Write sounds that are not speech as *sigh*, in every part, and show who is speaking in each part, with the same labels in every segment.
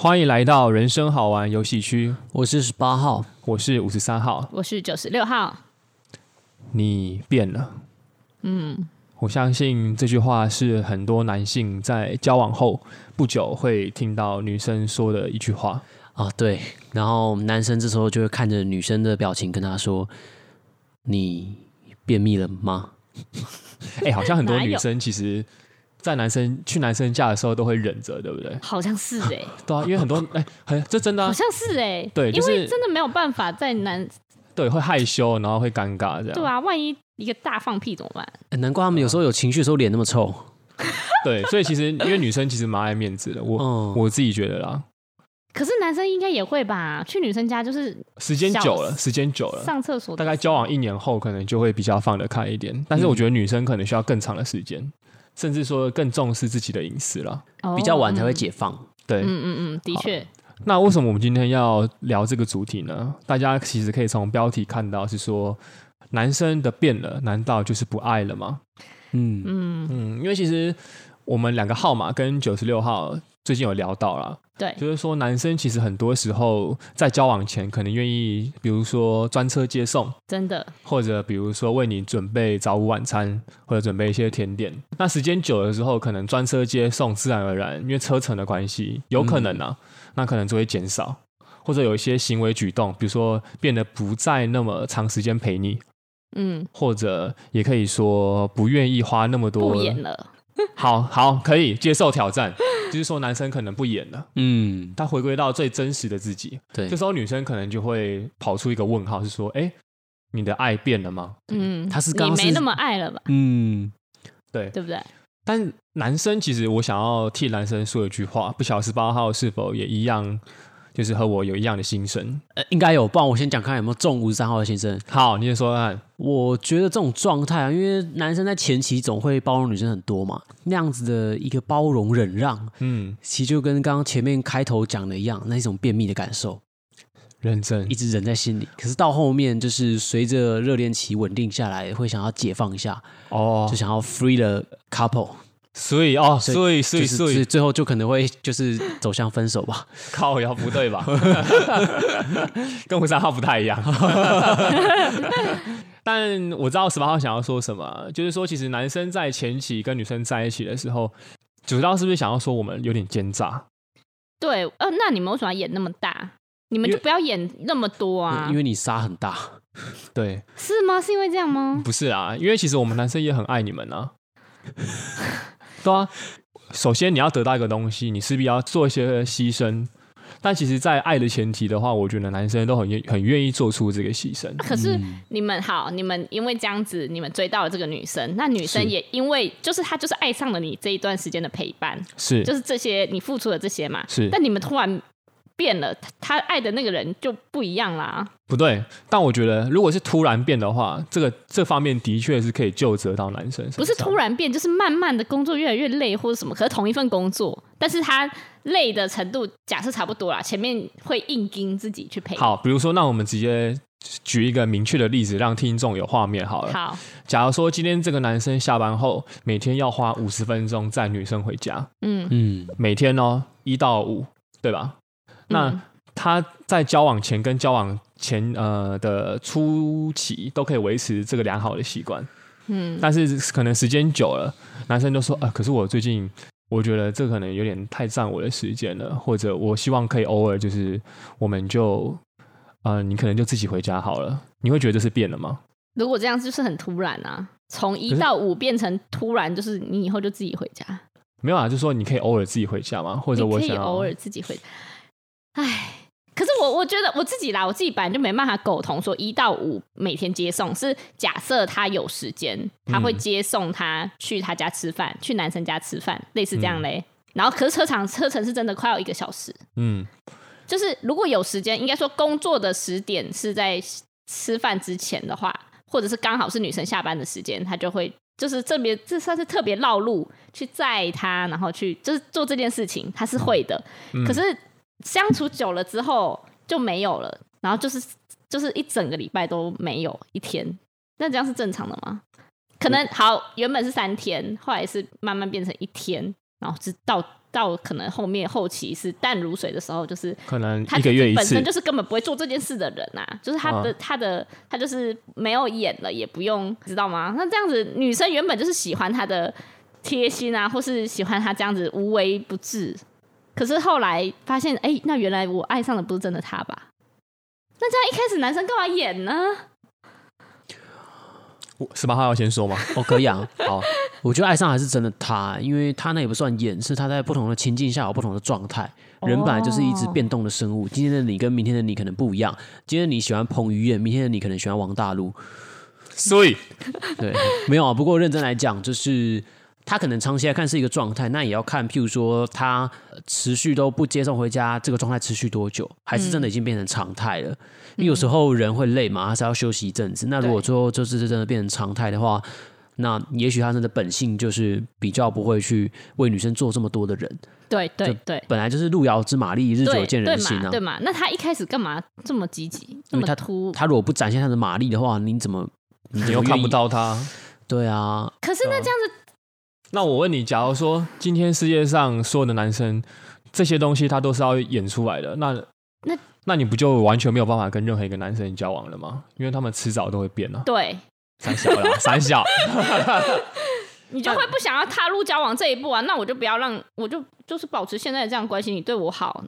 Speaker 1: 欢迎来到人生好玩游戏区。
Speaker 2: 我是十八号，
Speaker 1: 我是五十三号，
Speaker 3: 我是九十六号。
Speaker 1: 你变了。嗯，我相信这句话是很多男性在交往后不久会听到女生说的一句话
Speaker 2: 啊。对，然后男生这时候就会看着女生的表情跟她说：“你便秘了吗？” *laughs*
Speaker 1: 哎、欸，好像很多女生其实。在男生去男生家的时候都会忍着，对不对？
Speaker 3: 好像是哎、欸，*laughs*
Speaker 1: 对啊，因为很多 *laughs* 哎，很、欸、这真的、啊、
Speaker 3: 好像是哎、欸，
Speaker 1: 对，就是、
Speaker 3: 因为真的没有办法在男
Speaker 1: 对会害羞，然后会尴尬这样。
Speaker 3: 对啊，万一一个大放屁怎么办？
Speaker 2: 欸、难怪他们有时候有情绪的时候脸那么臭。*laughs*
Speaker 1: 对，所以其实因为女生其实蛮爱面子的，我、嗯、我自己觉得啦。
Speaker 3: 可是男生应该也会吧？去女生家就是
Speaker 1: 时间久了，时间久了，
Speaker 3: 上厕所
Speaker 1: 大概交往一年后，可能就会比较放得开一点。但是我觉得女生可能需要更长的时间。嗯甚至说更重视自己的隐私了，
Speaker 2: 比较晚才会解放。对，
Speaker 3: 嗯嗯嗯，的确。
Speaker 1: 那为什么我们今天要聊这个主题呢？大家其实可以从标题看到，是说男生的变了，难道就是不爱了吗？嗯嗯嗯，因为其实我们两个号码跟九十六号最近有聊到了。
Speaker 3: 对，
Speaker 1: 就是说男生其实很多时候在交往前可能愿意，比如说专车接送，
Speaker 3: 真的，
Speaker 1: 或者比如说为你准备早午晚餐，或者准备一些甜点。那时间久了之后，可能专车接送自然而然，因为车程的关系，有可能啊，嗯、那可能就会减少，或者有一些行为举动，比如说变得不再那么长时间陪你，嗯，或者也可以说不愿意花那么多，
Speaker 3: 不演了。*laughs*
Speaker 1: 好好，可以接受挑战，*laughs* 就是说男生可能不演了，嗯，他回归到最真实的自己，对，这时候女生可能就会跑出一个问号，是说，哎、欸，你的爱变了吗？
Speaker 3: 嗯，
Speaker 2: 他是刚
Speaker 3: 你没那么爱了吧？
Speaker 1: 嗯，对，
Speaker 3: 对不对？
Speaker 1: 但男生其实我想要替男生说一句话，不晓得十八号是否也一样。就是和我有一样的心声，
Speaker 2: 呃，应该有。不然我先讲看有没有中五十三号的心声。
Speaker 1: 好，你先说看。
Speaker 2: 我觉得这种状态啊，因为男生在前期总会包容女生很多嘛，那样子的一个包容忍让，嗯，其实就跟刚刚前面开头讲的一样，那一种便秘的感受，
Speaker 1: 认真，
Speaker 2: 一直忍在心里。可是到后面，就是随着热恋期稳定下来，会想要解放一下，哦，就想要 free the couple。
Speaker 1: 所以哦，所以所以
Speaker 2: 所以最后就可能会就是走向分手吧？*laughs*
Speaker 1: 靠要不对吧？跟五三号不太一样。*laughs* 但我知道十八号想要说什么，就是说其实男生在前期跟女生在一起的时候，主要是不是想要说我们有点奸诈？
Speaker 3: 对，呃，那你们为什么要演那么大？你们就不要演那么多啊！
Speaker 2: 因为你杀很大，
Speaker 1: 对，
Speaker 3: 是吗？是因为这样吗？
Speaker 1: 不是啊，因为其实我们男生也很爱你们啊。对啊，首先你要得到一个东西，你势必要做一些牺牲。但其实，在爱的前提的话，我觉得男生都很愿很愿意做出这个牺牲。
Speaker 3: 可是你们好，你们因为这样子，你们追到了这个女生，那女生也因为就是她就是爱上了你这一段时间的陪伴，
Speaker 1: 是
Speaker 3: 就是这些你付出的这些嘛，
Speaker 1: 是。
Speaker 3: 但你们突然。变了，他爱的那个人就不一样啦。
Speaker 1: 不对，但我觉得如果是突然变的话，这个这方面的确是可以就责到男生。
Speaker 3: 不是突然变，就是慢慢的工作越来越累或者什么。可是同一份工作，但是他累的程度假设差不多啦。前面会硬盯自己去陪。
Speaker 1: 好，比如说，那我们直接举一个明确的例子，让听众有画面好了。
Speaker 3: 好，
Speaker 1: 假如说今天这个男生下班后每天要花五十分钟载女生回家，嗯嗯，每天哦一到五，对吧？那他在交往前跟交往前呃的初期都可以维持这个良好的习惯，嗯，但是可能时间久了，男生就说啊、呃，可是我最近我觉得这可能有点太占我的时间了，或者我希望可以偶尔就是我们就呃你可能就自己回家好了，你会觉得这是变了吗？
Speaker 3: 如果这样就是很突然啊，从一到五变成突然就是你以后就自己回家，
Speaker 1: 没有啊，就是说你可以偶尔自己回家吗？或者我想
Speaker 3: 可以偶尔自己回家。唉，可是我我觉得我自己啦，我自己本来就没办法苟同说一到五每天接送，是假设他有时间，他会接送他去他家吃饭，去男生家吃饭，类似这样嘞。嗯、然后可是车长车程是真的快要一个小时，嗯，就是如果有时间，应该说工作的时点是在吃饭之前的话，或者是刚好是女生下班的时间，他就会就是特别这算是特别绕路去载他，然后去就是做这件事情，他是会的，嗯、可是。相处久了之后就没有了，然后就是就是一整个礼拜都没有一天，那这样是正常的吗？可能好，原本是三天，后来是慢慢变成一天，然后直到到可能后面后期是淡如水的时候，就是
Speaker 1: 可能一个月一次，
Speaker 3: 本身就是根本不会做这件事的人啊，就是他的、嗯、他的他就是没有演了，也不用知道吗？那这样子女生原本就是喜欢他的贴心啊，或是喜欢他这样子无微不至，可是后来发现，哎、欸，那原来我爱上的不是真的他吧？那这样一开始男生干嘛演呢？
Speaker 1: 十八号要先说吗？*laughs*
Speaker 2: 哦，可以啊。好，我觉得爱上还是真的他，因为他那也不算演，是他在不同的情境下有不同的状态。人本来就是一直变动的生物，今天的你跟明天的你可能不一样。今天你喜欢彭于晏，明天的你可能喜欢王大陆。
Speaker 1: 所以，
Speaker 2: 对，没有啊。不过认真来讲，就是。他可能长期来看是一个状态，那也要看，譬如说他持续都不接送回家，这个状态持续多久，还是真的已经变成常态了？嗯、因为有时候人会累嘛，他是要休息一阵子。那如果说就是真的变成常态的话，那也许他真的本性就是比较不会去为女生做这么多的人。
Speaker 3: 对对对，
Speaker 2: 本来就是路遥知马力，日久见人心啊，
Speaker 3: 对嘛？那他一开始干嘛这么积极？因为他
Speaker 2: 突，他如果不展现他的马力的话，你怎么
Speaker 1: 你又看不到他？
Speaker 2: 对啊。
Speaker 3: 可是那这样子。
Speaker 1: 那我问你，假如说今天世界上所有的男生，这些东西他都是要演出来的，那那那你不就完全没有办法跟任何一个男生交往了吗？因为他们迟早都会变了。
Speaker 3: 对，
Speaker 1: 三小啦，*laughs* 三小，*laughs*
Speaker 3: 你就会不想要踏入交往这一步啊？那我就不要让，我就就是保持现在的这样关系，你对我好。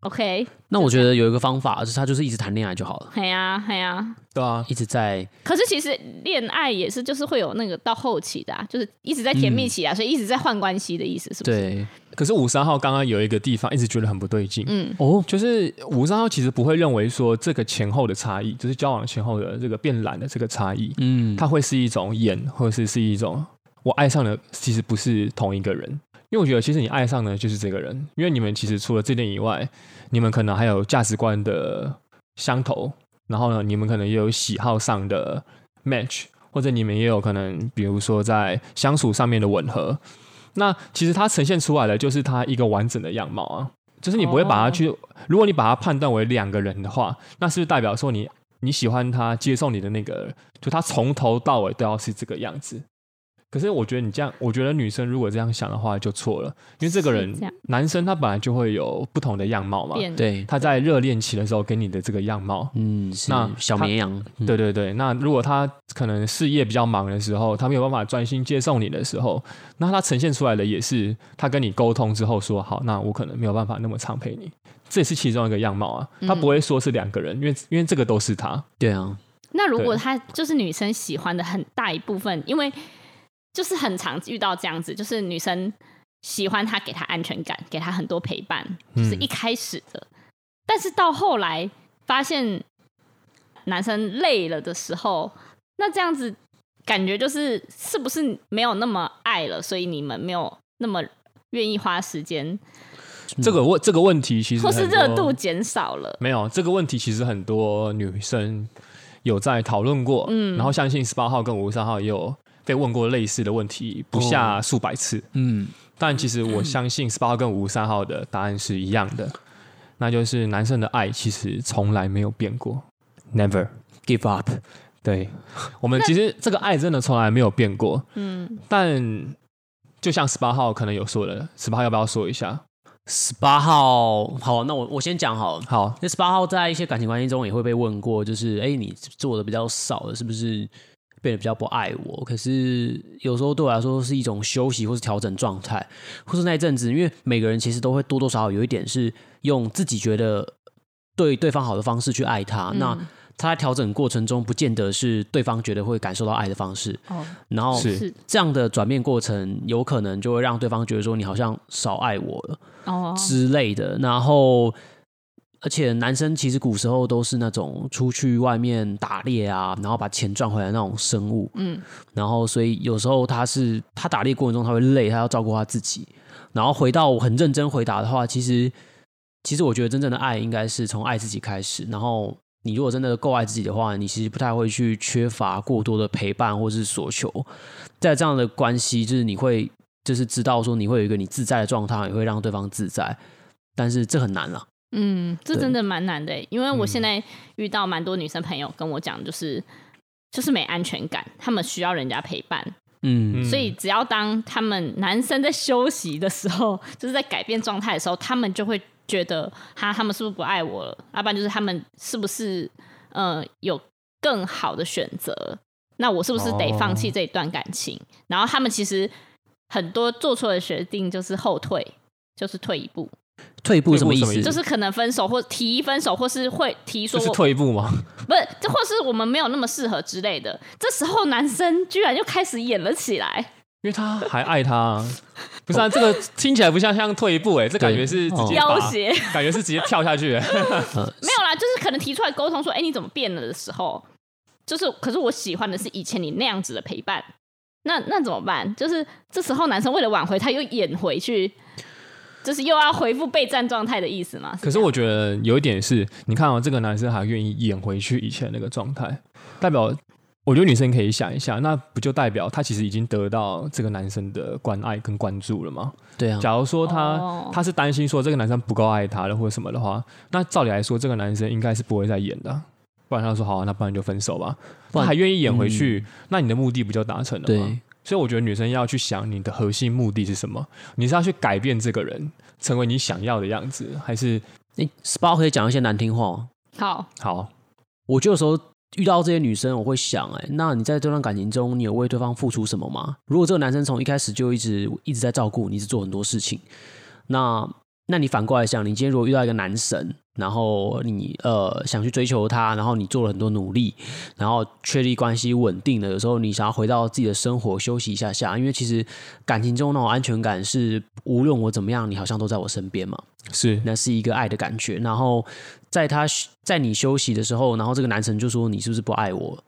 Speaker 3: OK，
Speaker 2: 那我觉得有一个方法，就是他就是一直谈恋爱就好了。
Speaker 3: 对呀，对呀，
Speaker 1: 对啊，
Speaker 2: 一直在。
Speaker 3: 可是其实恋爱也是，就是会有那个到后期的，啊，就是一直在甜蜜期啊，嗯、所以一直在换关系的意思，是不是？
Speaker 2: 对。
Speaker 1: 可是五三号刚刚有一个地方一直觉得很不对劲，嗯，哦，就是五三号其实不会认为说这个前后的差异，就是交往前后的这个变懒的这个差异，嗯，它会是一种演，或者是是一种我爱上的，其实不是同一个人。因为我觉得，其实你爱上的就是这个人，因为你们其实除了这点以外，你们可能还有价值观的相投，然后呢，你们可能也有喜好上的 match，或者你们也有可能，比如说在相处上面的吻合。那其实它呈现出来的就是它一个完整的样貌啊，就是你不会把它去，如果你把它判断为两个人的话，那是不是代表说你你喜欢他接受你的那个，就他从头到尾都要是这个样子？可是我觉得你这样，我觉得女生如果这样想的话就错了，因为这个人男生他本来就会有不同的样貌嘛，
Speaker 2: 对，
Speaker 1: 他在热恋期的时候给你的这个样貌，
Speaker 2: 嗯，那小绵羊，
Speaker 1: 对对对，那如果他可能事业比较忙的时候，他没有办法专心接送你的时候，那他呈现出来的也是他跟你沟通之后说好，那我可能没有办法那么常陪你，这也是其中一个样貌啊，他不会说是两个人，因为因为这个都是他，
Speaker 2: 对啊，
Speaker 3: 那如果他就是女生喜欢的很大一部分，因为。就是很常遇到这样子，就是女生喜欢他，给他安全感，给他很多陪伴，就是一开始的。嗯、但是到后来发现男生累了的时候，那这样子感觉就是是不是没有那么爱了？所以你们没有那么愿意花时间。
Speaker 1: 这个问这个问题其实或
Speaker 3: 是热度减少了。
Speaker 1: 没有这个问题，其实很多女生有在讨论过。嗯，然后相信十八号跟五十三号也有。被问过类似的问题不下数百次，嗯，但其实我相信十八号跟五十三号的答案是一样的，那就是男生的爱其实从来没有变过，Never give up。对，我们其实这个爱真的从来没有变过，嗯，但就像十八号可能有说的，十八号要不要说一下？
Speaker 2: 十八号好，那我我先讲好，
Speaker 1: 好，
Speaker 2: 那十八号在一些感情关系中也会被问过，就是哎，你做的比较少的，是不是？变得比较不爱我，可是有时候对我来说是一种休息或是调整状态，或是那一阵子，因为每个人其实都会多多少少有一点是用自己觉得对对方好的方式去爱他，嗯、那他在调整过程中，不见得是对方觉得会感受到爱的方式。哦，然后是这样的转变过程，有可能就会让对方觉得说你好像少爱我了哦之类的，然后。而且男生其实古时候都是那种出去外面打猎啊，然后把钱赚回来那种生物。嗯，然后所以有时候他是他打猎过程中他会累，他要照顾他自己。然后回到我很认真回答的话，其实其实我觉得真正的爱应该是从爱自己开始。然后你如果真的够爱自己的话，你其实不太会去缺乏过多的陪伴或是所求。在这样的关系，就是你会就是知道说你会有一个你自在的状态，也会让对方自在。但是这很难了。
Speaker 3: 嗯，这真的蛮难的，因为我现在遇到蛮多女生朋友跟我讲，就是、嗯、就是没安全感，他们需要人家陪伴，嗯，所以只要当他们男生在休息的时候，就是在改变状态的时候，他们就会觉得哈他们是不是不爱我了？要不然就是他们是不是呃有更好的选择？那我是不是得放弃这一段感情？哦、然后他们其实很多做错的决定就是后退，就是退一步。
Speaker 2: 退一步什么意思？
Speaker 3: 就是可能分手或提分手，或是会提说
Speaker 1: 是退一步吗？
Speaker 3: 不是，这或是我们没有那么适合之类的。这时候男生居然又开始演了起来，
Speaker 1: 因为他还爱他、啊。不是啊，这个听起来不像像退一步哎、欸，这感觉是直接
Speaker 3: 要挟，
Speaker 1: 感觉是直接跳下去、欸。*laughs*
Speaker 3: 没有啦，就是可能提出来沟通说，哎、欸，你怎么变了的时候，就是可是我喜欢的是以前你那样子的陪伴。那那怎么办？就是这时候男生为了挽回，他又演回去。就是又要回复备战状态的意思吗？
Speaker 1: 可是我觉得有一点是，你看哦，这个男生还愿意演回去以前那个状态，代表我觉得女生可以想一下，那不就代表他其实已经得到这个男生的关爱跟关注了吗？
Speaker 2: 对啊。
Speaker 1: 假如说他、哦、他是担心说这个男生不够爱他了或者什么的话，那照理来说这个男生应该是不会再演的，不然他说好、啊，那不然就分手吧。他还愿意演回去，嗯、那你的目的不就达成了吗？对。所以我觉得女生要去想你的核心目的是什么？你是要去改变这个人，成为你想要的样子，还是
Speaker 2: 你十八可以讲一些难听话？
Speaker 3: 好，
Speaker 1: 好，
Speaker 2: 我就有时候遇到这些女生，我会想、欸，哎，那你在这段感情中，你有为对方付出什么吗？如果这个男生从一开始就一直一直在照顾你，一直做很多事情，那那你反过来想，你今天如果遇到一个男神？然后你呃想去追求他，然后你做了很多努力，然后确立关系稳定了。有时候你想要回到自己的生活休息一下下，因为其实感情中那种安全感是无论我怎么样，你好像都在我身边嘛。
Speaker 1: 是，
Speaker 2: 那是一个爱的感觉。然后在他在你休息的时候，然后这个男生就说，你是不是不爱我？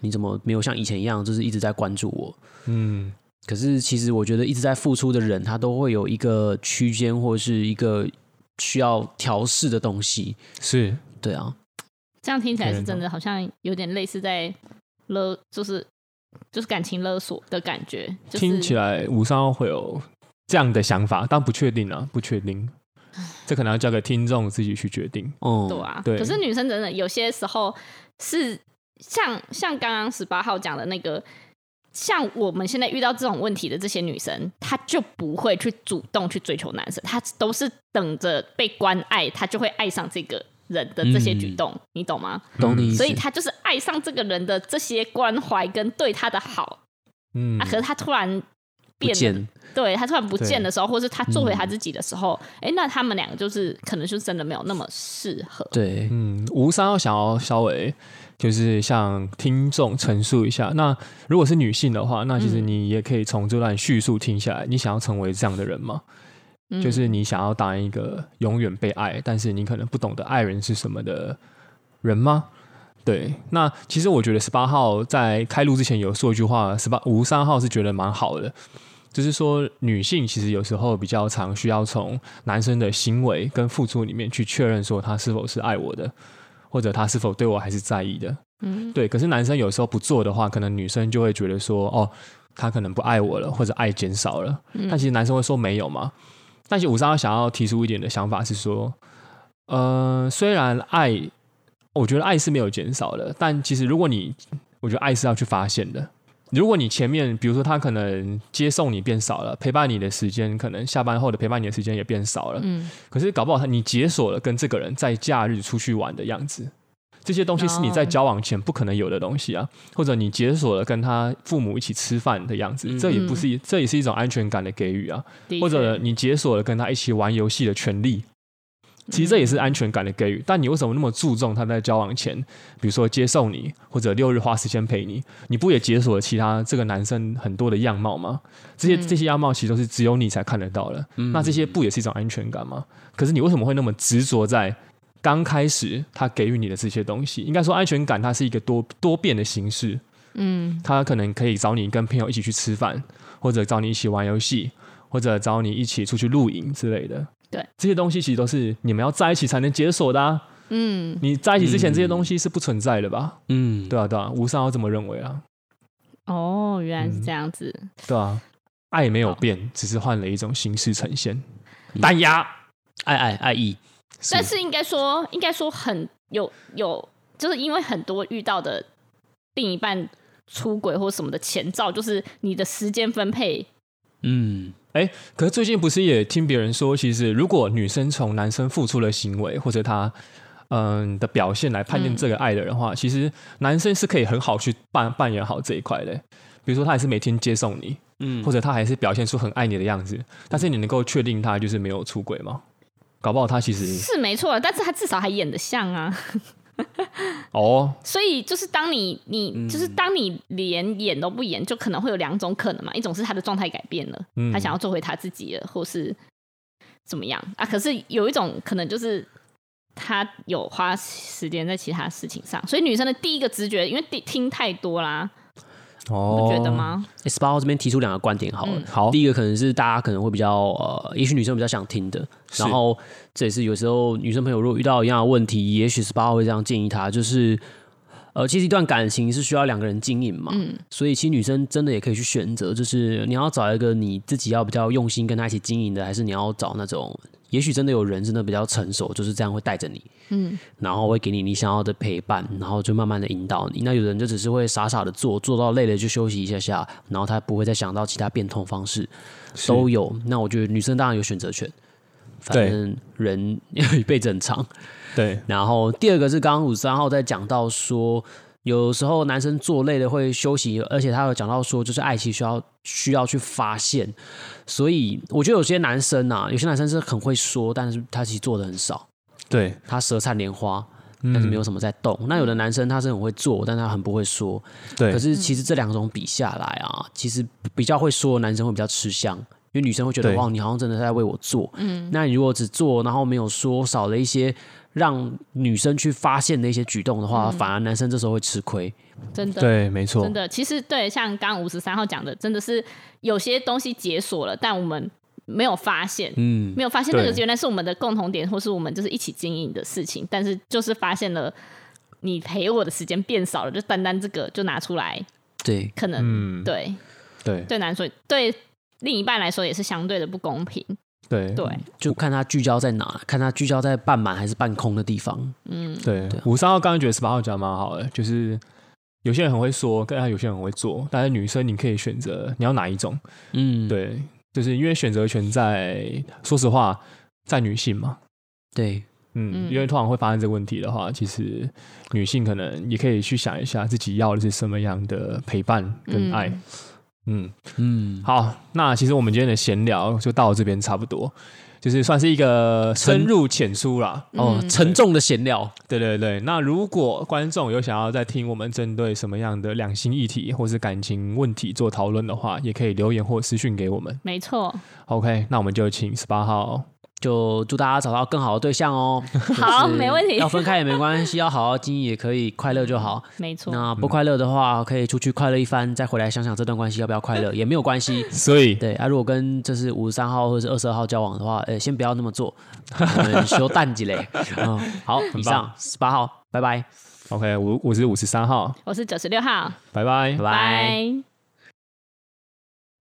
Speaker 2: 你怎么没有像以前一样，就是一直在关注我？嗯。可是其实我觉得一直在付出的人，他都会有一个区间或者是一个。需要调试的东西
Speaker 1: 是
Speaker 2: 对啊，
Speaker 3: 这样听起来是真的，好像有点类似在勒，就是就是感情勒索的感觉。就是、
Speaker 1: 听起来五三号会有这样的想法，但不确定啊，不确定，*sighs* 这可能要交给听众自己去决定。
Speaker 3: 哦、嗯，对啊，对。可是女生真的有些时候是像像刚刚十八号讲的那个。像我们现在遇到这种问题的这些女生，她就不会去主动去追求男生，她都是等着被关爱，她就会爱上这个人的这些举动，嗯、你懂吗？
Speaker 2: 懂你。
Speaker 3: 所以她就是爱上这个人的这些关怀跟对他的好，嗯啊，可是她突然变了，对他突然不见的时候，或是他做回他自己的时候，哎、嗯欸，那他们两个就是可能就真的没有那么适合。
Speaker 2: 对，
Speaker 1: 嗯，吴三要想要稍微。就是向听众陈述一下，那如果是女性的话，那其实你也可以从这段叙述听下来，你想要成为这样的人吗？嗯、就是你想要当一个永远被爱，但是你可能不懂得爱人是什么的人吗？对，那其实我觉得十八号在开录之前有说一句话，十八五十三号是觉得蛮好的，就是说女性其实有时候比较常需要从男生的行为跟付出里面去确认说他是否是爱我的。或者他是否对我还是在意的？嗯，对。可是男生有时候不做的话，可能女生就会觉得说，哦，他可能不爱我了，或者爱减少了。嗯，但其实男生会说没有嘛。但是五三想要提出一点的想法是说，呃，虽然爱，我觉得爱是没有减少的，但其实如果你，我觉得爱是要去发现的。如果你前面，比如说他可能接送你变少了，陪伴你的时间可能下班后的陪伴你的时间也变少了，嗯，可是搞不好他你解锁了跟这个人在假日出去玩的样子，这些东西是你在交往前不可能有的东西啊，或者你解锁了跟他父母一起吃饭的样子，这也不是，这也是一种安全感的给予啊，或者你解锁了跟他一起玩游戏的权利。其实这也是安全感的给予，但你为什么那么注重他在交往前，比如说接受你，或者六日花时间陪你，你不也解锁了其他这个男生很多的样貌吗？这些这些样貌其实都是只有你才看得到的，那这些不也是一种安全感吗？可是你为什么会那么执着在刚开始他给予你的这些东西？应该说安全感它是一个多多变的形式，嗯，他可能可以找你跟朋友一起去吃饭，或者找你一起玩游戏，或者找你一起出去露营之类的。
Speaker 3: 对，这
Speaker 1: 些东西其实都是你们要在一起才能解锁的啊。嗯，你在一起之前这些东西是不存在的吧？嗯，对啊，对啊，吴三要这么认为啊。
Speaker 3: 哦，原来是这样子。
Speaker 1: 嗯、对啊，爱没有变，哦、只是换了一种形式呈现。单压、嗯，爱爱爱意。
Speaker 3: 但是应该说，应该说很有有，就是因为很多遇到的另一半出轨或什么的前兆，就是你的时间分配。
Speaker 1: 嗯，哎、欸，可是最近不是也听别人说，其实如果女生从男生付出的行为或者他嗯的表现来判定这个爱的人的话，嗯、其实男生是可以很好去扮扮演好这一块的。比如说他还是每天接送你，嗯，或者他还是表现出很爱你的样子，但是你能够确定他就是没有出轨吗？搞不好他其实
Speaker 3: 是没错，但是他至少还演得像啊。*laughs*
Speaker 1: 哦，
Speaker 3: 所以就是当你你、嗯、就是当你连演都不演，就可能会有两种可能嘛。一种是他的状态改变了，嗯、他想要做回他自己了，或是怎么样啊？可是有一种可能就是他有花时间在其他事情上，所以女生的第一个直觉，因为听太多啦。哦，不觉得吗？
Speaker 2: 十八号这边提出两个观点，好了，嗯、好，第一个可能是大家可能会比较呃，也许女生比较想听的，然后这也是有时候女生朋友如果遇到一样的问题，也许十八号会这样建议她，就是呃，其实一段感情是需要两个人经营嘛，嗯，所以其实女生真的也可以去选择，就是你要找一个你自己要比较用心跟她一起经营的，还是你要找那种。也许真的有人真的比较成熟，就是这样会带着你，嗯，然后会给你你想要的陪伴，然后就慢慢的引导你。那有人就只是会傻傻的做，做到累了就休息一下下，然后他不会再想到其他变通方式，都有。那我觉得女生当然有选择权，反正人 *laughs* 要一辈子很长，
Speaker 1: 对。
Speaker 2: 然后第二个是刚刚五十三号在讲到说。有时候男生做累了会休息，而且他有讲到说，就是爱情需要需要去发现，所以我觉得有些男生啊，有些男生是很会说，但是他其实做的很少。
Speaker 1: 对，
Speaker 2: 他舌灿莲花，但是没有什么在动。嗯、那有的男生他是很会做，但他很不会说。对，可是其实这两种比下来啊，其实比较会说的男生会比较吃香，因为女生会觉得哇，你好像真的在为我做。嗯，那你如果只做，然后没有说，少了一些。让女生去发现的一些举动的话，嗯、反而男生这时候会吃亏。
Speaker 3: 真的，
Speaker 1: 对，没错。
Speaker 3: 真的，其实对，像刚刚五十三号讲的，真的是有些东西解锁了，但我们没有发现，嗯，没有发现那个原来是我们的共同点，或是我们就是一起经营的事情。但是就是发现了你陪我的时间变少了，就单单这个就拿出来，
Speaker 2: 对，
Speaker 3: 可能，嗯、对，
Speaker 1: 对，
Speaker 3: 对男生对另一半来说也是相对的不公平。
Speaker 1: 对
Speaker 3: 对，
Speaker 2: 就看他聚焦在哪，看他聚焦在半满还是半空的地方。
Speaker 1: 嗯，对。五十三号刚刚觉得十八号讲的蛮好的，就是有些人很会说，跟他有些人很会做，但是女生你可以选择你要哪一种。嗯，对，就是因为选择权在，说实话，在女性嘛。
Speaker 2: 对，
Speaker 1: 嗯，因为通常会发生这个问题的话，其实女性可能也可以去想一下自己要的是什么样的陪伴跟爱。嗯嗯嗯，好，那其实我们今天的闲聊就到这边差不多，就是算是一个深入浅出啦，
Speaker 2: 哦，沉重的闲聊。
Speaker 1: 对对对，那如果观众有想要再听我们针对什么样的两性议题或是感情问题做讨论的话，也可以留言或私讯给我们。
Speaker 3: 没错。
Speaker 1: OK，那我们就请十八号。
Speaker 2: 就祝大家找到更好的对象哦。*laughs*
Speaker 3: 好，没问题。
Speaker 2: 要分开也没关系，要好好经营也可以，快乐就好。*laughs*
Speaker 3: 没错。
Speaker 2: 那不快乐的话，可以出去快乐一番，再回来想想这段关系要不要快乐，*laughs* 也没有关系。
Speaker 1: 所以，
Speaker 2: 对啊，如果跟这是五十三号或者是二十二号交往的话，呃，先不要那么做，修淡季嘞。嗯，好，以上十八号，拜拜。
Speaker 1: OK，我我是五十三号，
Speaker 3: 我是九十六号，
Speaker 1: 拜拜，
Speaker 2: 拜拜。